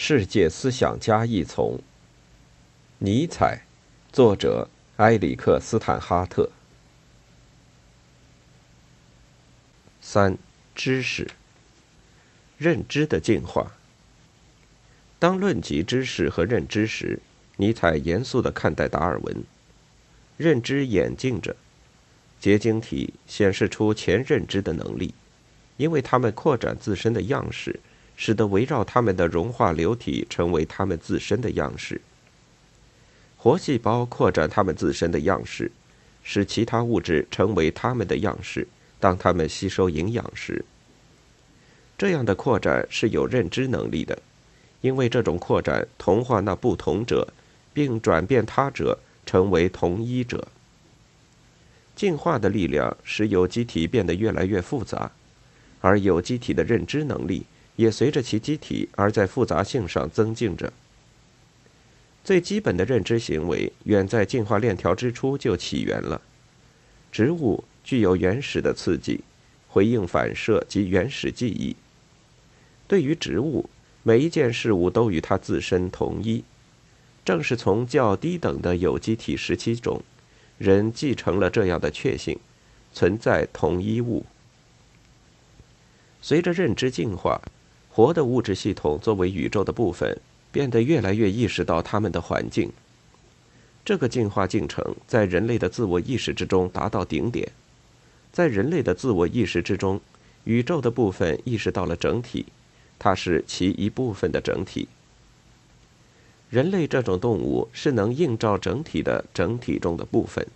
世界思想家一丛。尼采，作者埃里克斯坦哈特。三、知识、认知的进化。当论及知识和认知时，尼采严肃地看待达尔文。认知演进着，结晶体显示出前认知的能力，因为他们扩展自身的样式。使得围绕它们的融化流体成为它们自身的样式。活细胞扩展它们自身的样式，使其他物质成为它们的样式。当它们吸收营养时，这样的扩展是有认知能力的，因为这种扩展同化那不同者，并转变他者成为同一者。进化的力量使有机体变得越来越复杂，而有机体的认知能力。也随着其机体而在复杂性上增进着。最基本的认知行为远在进化链条之初就起源了。植物具有原始的刺激、回应反射及原始记忆。对于植物，每一件事物都与它自身同一。正是从较低等的有机体时期中，人继承了这样的确信：存在同一物。随着认知进化。活的物质系统作为宇宙的部分，变得越来越意识到它们的环境。这个进化进程在人类的自我意识之中达到顶点。在人类的自我意识之中，宇宙的部分意识到了整体，它是其一部分的整体。人类这种动物是能映照整体的整体中的部分。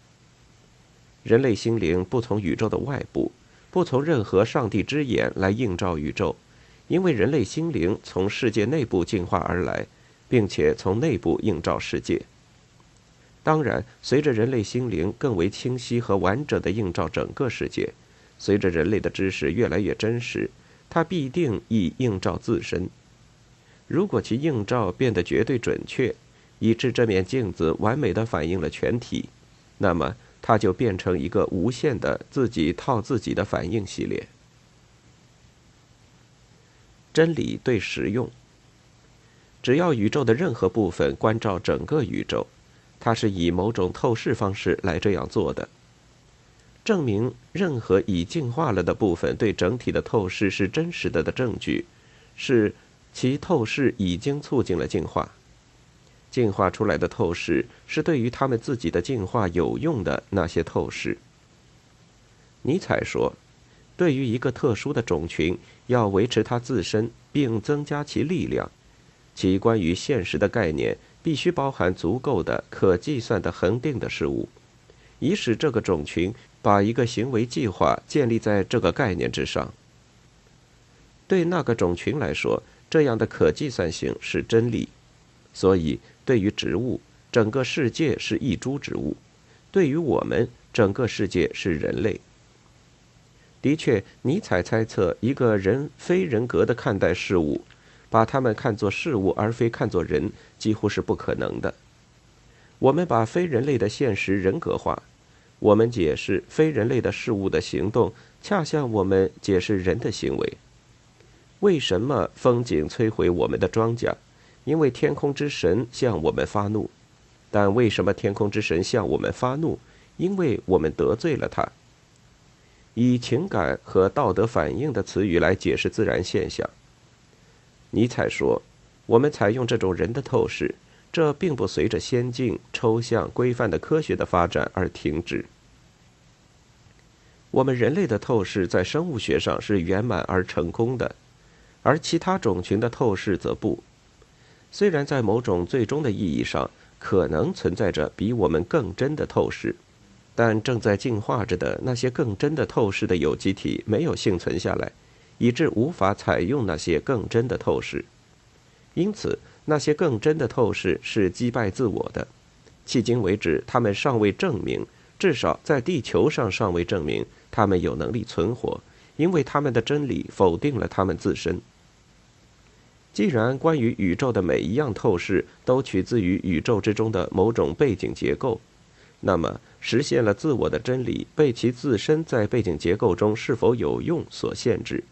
人类心灵不从宇宙的外部，不从任何上帝之眼来映照宇宙。因为人类心灵从世界内部进化而来，并且从内部映照世界。当然，随着人类心灵更为清晰和完整的映照整个世界，随着人类的知识越来越真实，它必定亦映照自身。如果其映照变得绝对准确，以致这面镜子完美的反映了全体，那么它就变成一个无限的自己套自己的反应系列。真理对实用。只要宇宙的任何部分关照整个宇宙，它是以某种透视方式来这样做的。证明任何已进化了的部分对整体的透视是真实的的证据，是其透视已经促进了进化。进化出来的透视是对于他们自己的进化有用的那些透视。尼采说。对于一个特殊的种群，要维持它自身并增加其力量，其关于现实的概念必须包含足够的可计算的恒定的事物，以使这个种群把一个行为计划建立在这个概念之上。对那个种群来说，这样的可计算性是真理。所以，对于植物，整个世界是一株植物；对于我们，整个世界是人类。的确，尼采猜测一个人非人格的看待事物，把他们看作事物而非看作人，几乎是不可能的。我们把非人类的现实人格化，我们解释非人类的事物的行动，恰像我们解释人的行为。为什么风景摧毁我们的庄稼？因为天空之神向我们发怒。但为什么天空之神向我们发怒？因为我们得罪了他。以情感和道德反应的词语来解释自然现象。尼采说：“我们采用这种人的透视，这并不随着先进、抽象、规范的科学的发展而停止。我们人类的透视在生物学上是圆满而成功的，而其他种群的透视则不。虽然在某种最终的意义上，可能存在着比我们更真的透视。”但正在进化着的那些更真的透视的有机体没有幸存下来，以致无法采用那些更真的透视。因此，那些更真的透视是击败自我的。迄今为止，他们尚未证明，至少在地球上尚未证明他们有能力存活，因为他们的真理否定了他们自身。既然关于宇宙的每一样透视都取自于宇宙之中的某种背景结构。那么，实现了自我的真理被其自身在背景结构中是否有用所限制。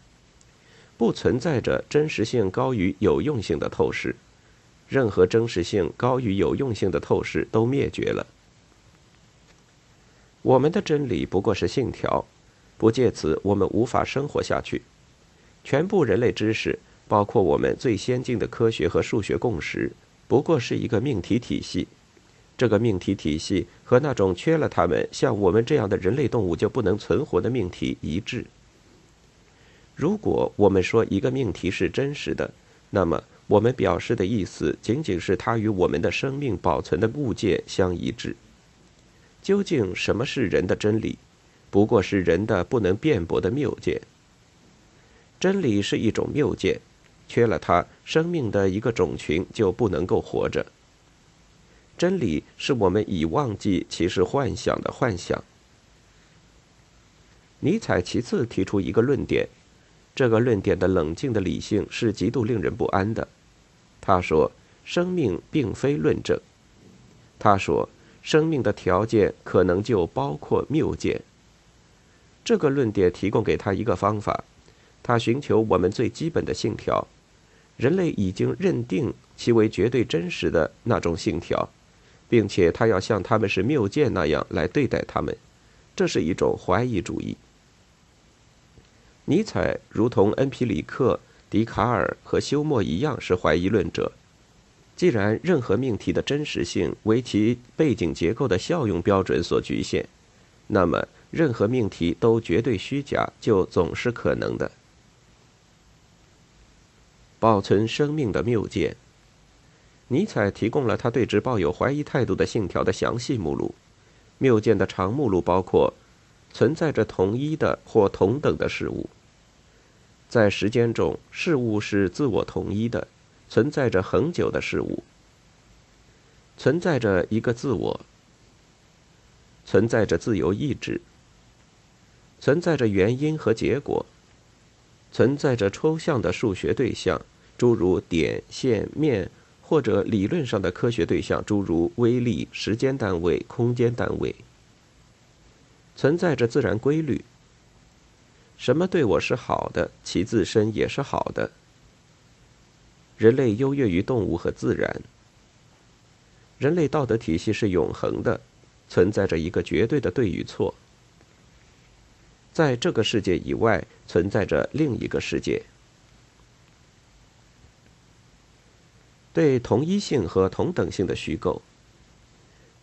不存在着真实性高于有用性的透视，任何真实性高于有用性的透视都灭绝了。我们的真理不过是信条，不借此我们无法生活下去。全部人类知识，包括我们最先进的科学和数学共识，不过是一个命题体系。这个命题体系和那种缺了它们，像我们这样的人类动物就不能存活的命题一致。如果我们说一个命题是真实的，那么我们表示的意思仅仅是它与我们的生命保存的物件相一致。究竟什么是人的真理？不过是人的不能辩驳的谬见。真理是一种谬见，缺了它，生命的一个种群就不能够活着。真理是我们已忘记其是幻想的幻想。尼采其次提出一个论点，这个论点的冷静的理性是极度令人不安的。他说：“生命并非论证。”他说：“生命的条件可能就包括谬见。”这个论点提供给他一个方法，他寻求我们最基本的信条，人类已经认定其为绝对真实的那种信条。并且他要像他们是谬见那样来对待他们，这是一种怀疑主义。尼采如同恩皮里克、笛卡尔和休谟一样是怀疑论者。既然任何命题的真实性为其背景结构的效用标准所局限，那么任何命题都绝对虚假就总是可能的。保存生命的谬见。尼采提供了他对之抱有怀疑态度的信条的详细目录。谬见的长目录包括：存在着同一的或同等的事物；在时间中，事物是自我同一的；存在着恒久的事物；存在着一个自我；存在着自由意志；存在着原因和结果；存在着抽象的数学对象，诸如点、线、面。或者理论上的科学对象，诸如微粒、时间单位、空间单位，存在着自然规律。什么对我是好的，其自身也是好的。人类优越于动物和自然。人类道德体系是永恒的，存在着一个绝对的对与错。在这个世界以外，存在着另一个世界。对同一性和同等性的虚构，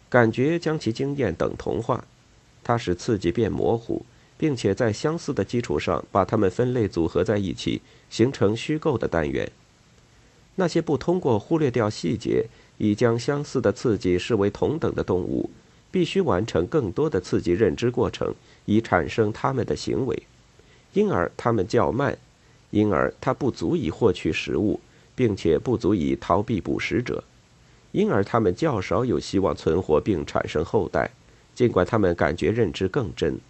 感觉将其经验等同化，它使刺激变模糊，并且在相似的基础上把它们分类组合在一起，形成虚构的单元。那些不通过忽略掉细节，以将相似的刺激视为同等的动物，必须完成更多的刺激认知过程，以产生它们的行为，因而它们较慢，因而它不足以获取食物。并且不足以逃避捕食者，因而他们较少有希望存活并产生后代，尽管他们感觉认知更真。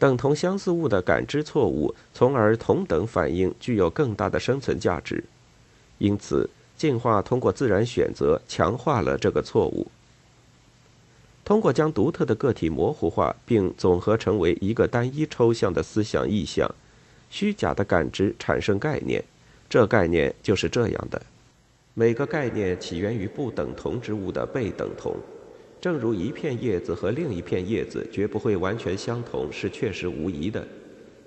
等同相似物的感知错误，从而同等反应具有更大的生存价值。因此，进化通过自然选择强化了这个错误。通过将独特的个体模糊化并总合成为一个单一抽象的思想意象，虚假的感知产生概念。这概念就是这样的：每个概念起源于不等同之物的被等同，正如一片叶子和另一片叶子绝不会完全相同是确实无疑的。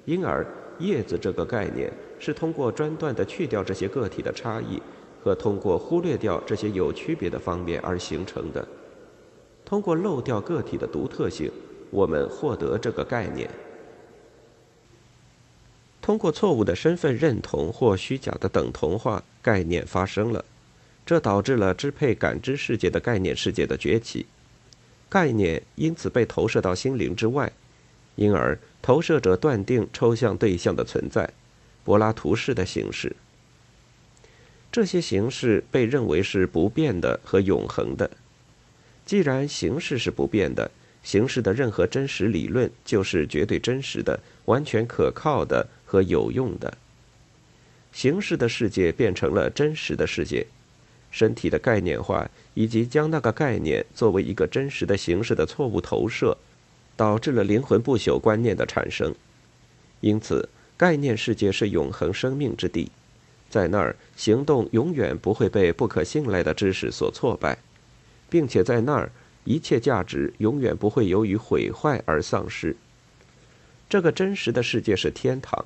因而，叶子这个概念是通过专断地去掉这些个体的差异，和通过忽略掉这些有区别的方面而形成的。通过漏掉个体的独特性，我们获得这个概念。通过错误的身份认同或虚假的等同化，概念发生了，这导致了支配感知世界的概念世界的崛起。概念因此被投射到心灵之外，因而投射者断定抽象对象的存在，柏拉图式的形式。这些形式被认为是不变的和永恒的。既然形式是不变的，形式的任何真实理论就是绝对真实的、完全可靠的。和有用的形式的世界变成了真实的世界，身体的概念化以及将那个概念作为一个真实的形式的错误投射，导致了灵魂不朽观念的产生。因此，概念世界是永恒生命之地，在那儿行动永远不会被不可信赖的知识所挫败，并且在那儿一切价值永远不会由于毁坏而丧失。这个真实的世界是天堂。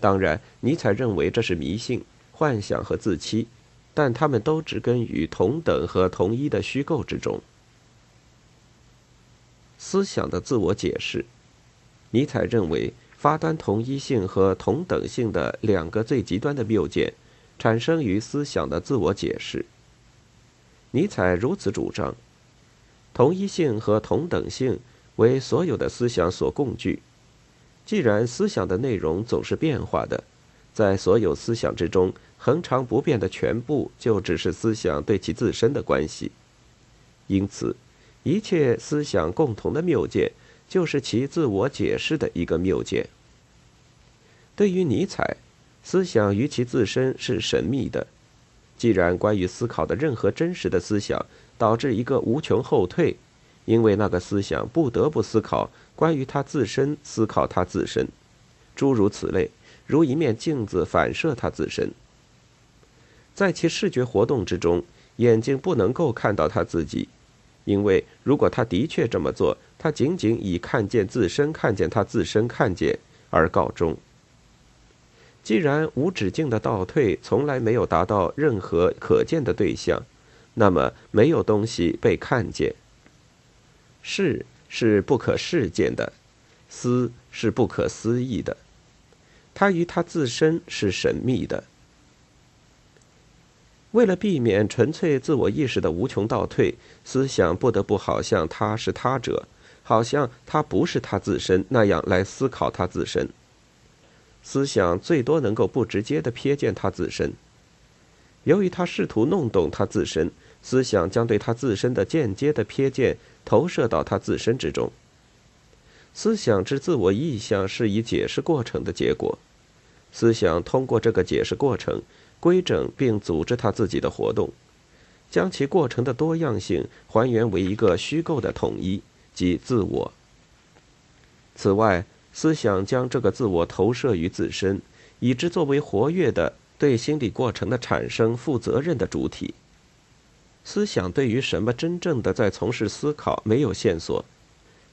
当然，尼采认为这是迷信、幻想和自欺，但他们都植根于同等和同一的虚构之中。思想的自我解释，尼采认为发端同一性和同等性的两个最极端的谬见，产生于思想的自我解释。尼采如此主张：同一性和同等性为所有的思想所共具。既然思想的内容总是变化的，在所有思想之中，恒常不变的全部就只是思想对其自身的关系，因此。一切思想共同的谬见，就是其自我解释的一个谬见。对于尼采，思想与其自身是神秘的。既然关于思考的任何真实的思想导致一个无穷后退，因为那个思想不得不思考关于他自身，思考他自身，诸如此类，如一面镜子反射他自身。在其视觉活动之中，眼睛不能够看到他自己。因为如果他的确这么做，他仅仅以看见自身、看见他自身看见而告终。既然无止境的倒退从来没有达到任何可见的对象，那么没有东西被看见。事是不可事见的，思是不可思议的，它与它自身是神秘的。为了避免纯粹自我意识的无穷倒退，思想不得不好像他是他者，好像他不是他自身那样来思考他自身。思想最多能够不直接的瞥见他自身。由于他试图弄懂他自身，思想将对他自身的间接的瞥见投射到他自身之中。思想之自我意向是以解释过程的结果。思想通过这个解释过程。规整并组织他自己的活动，将其过程的多样性还原为一个虚构的统一，即自我。此外，思想将这个自我投射于自身，以之作为活跃的对心理过程的产生负责任的主体。思想对于什么真正的在从事思考没有线索，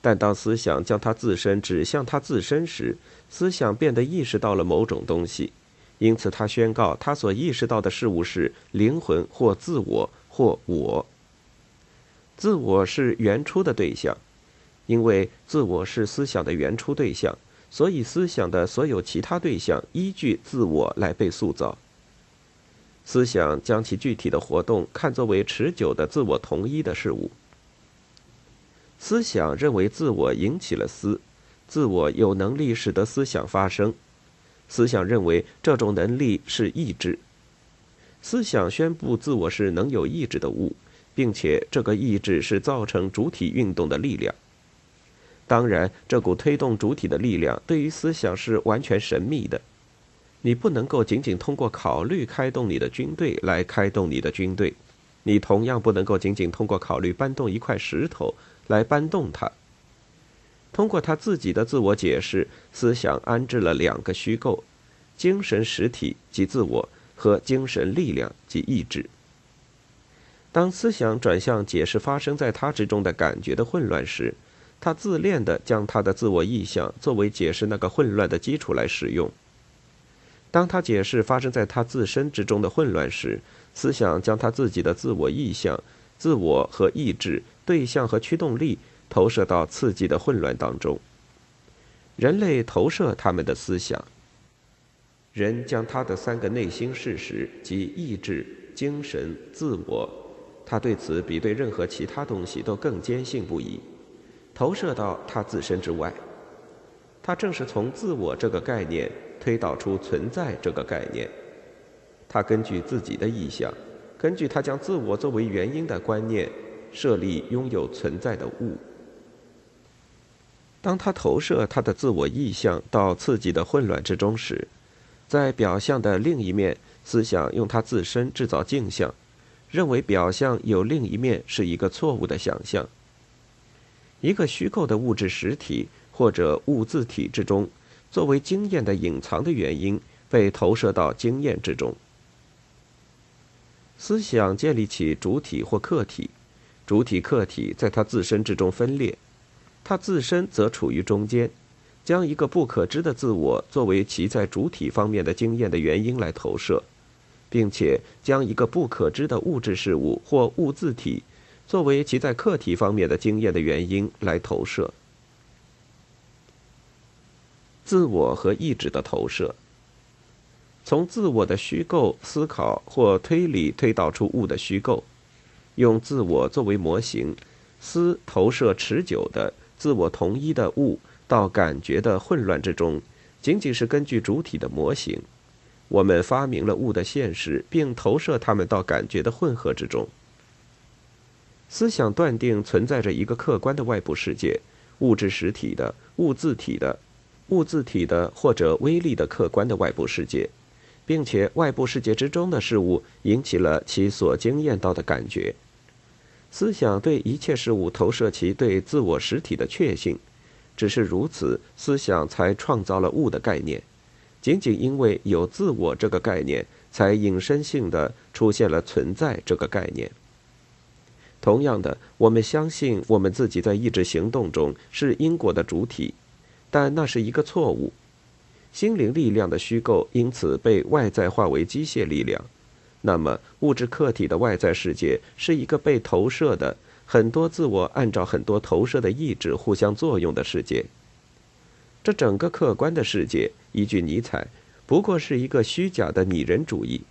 但当思想将它自身指向它自身时，思想变得意识到了某种东西。因此，他宣告，他所意识到的事物是灵魂或自我或我。自我是原初的对象，因为自我是思想的原初对象，所以思想的所有其他对象依据自我来被塑造。思想将其具体的活动看作为持久的自我同一的事物。思想认为自我引起了思，自我有能力使得思想发生。思想认为这种能力是意志。思想宣布自我是能有意志的物，并且这个意志是造成主体运动的力量。当然，这股推动主体的力量对于思想是完全神秘的。你不能够仅仅通过考虑开动你的军队来开动你的军队，你同样不能够仅仅通过考虑搬动一块石头来搬动它。通过他自己的自我解释，思想安置了两个虚构：精神实体即自我和精神力量即意志。当思想转向解释发生在他之中的感觉的混乱时，他自恋地将他的自我意向作为解释那个混乱的基础来使用。当他解释发生在他自身之中的混乱时，思想将他自己的自我意向、自我和意志、对象和驱动力。投射到刺激的混乱当中。人类投射他们的思想。人将他的三个内心事实及意志、精神、自我，他对此比对任何其他东西都更坚信不疑，投射到他自身之外。他正是从自我这个概念推导出存在这个概念。他根据自己的意向，根据他将自我作为原因的观念，设立拥有存在的物。当他投射他的自我意向到刺激的混乱之中时，在表象的另一面，思想用他自身制造镜像，认为表象有另一面是一个错误的想象。一个虚构的物质实体或者物自体之中，作为经验的隐藏的原因被投射到经验之中。思想建立起主体或客体，主体客体在它自身之中分裂，它自身则处于中间，将一个不可知的自我作为其在主体方面的经验的原因来投射，并且将一个不可知的物质事物或物自体作为其在客体方面的经验的原因来投射。自我和意志的投射。从自我的虚构思考或推理推导出物的虚构，用自我作为模型，思投射持久的自我同一的物到感觉的混乱之中，仅仅是根据主体的模型，我们发明了物的现实，并投射它们到感觉的混合之中。思想断定存在着一个客观的外部世界，物质实体的、物自体的、物自体的或者微粒的客观的外部世界。并且外部世界之中的事物引起了其所经验到的感觉。思想对一切事物投射其对自我实体的确信，只是如此，思想才创造了物的概念。仅仅因为有自我这个概念，才引申性的出现了存在这个概念。同样的，我们相信我们自己在意志行动中是因果的主体，但那是一个错误。心灵力量的虚构因此被外在化为机械力量，那么物质客体的外在世界是一个被投射的很多自我按照很多投射的意志互相作用的世界。这整个客观的世界，依据尼采，不过是一个虚假的拟人主义，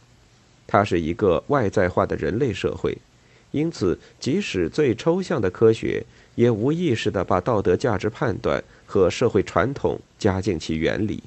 它是一个外在化的人类社会，因此即使最抽象的科学也无意识地把道德价值判断和社会传统加进其原理。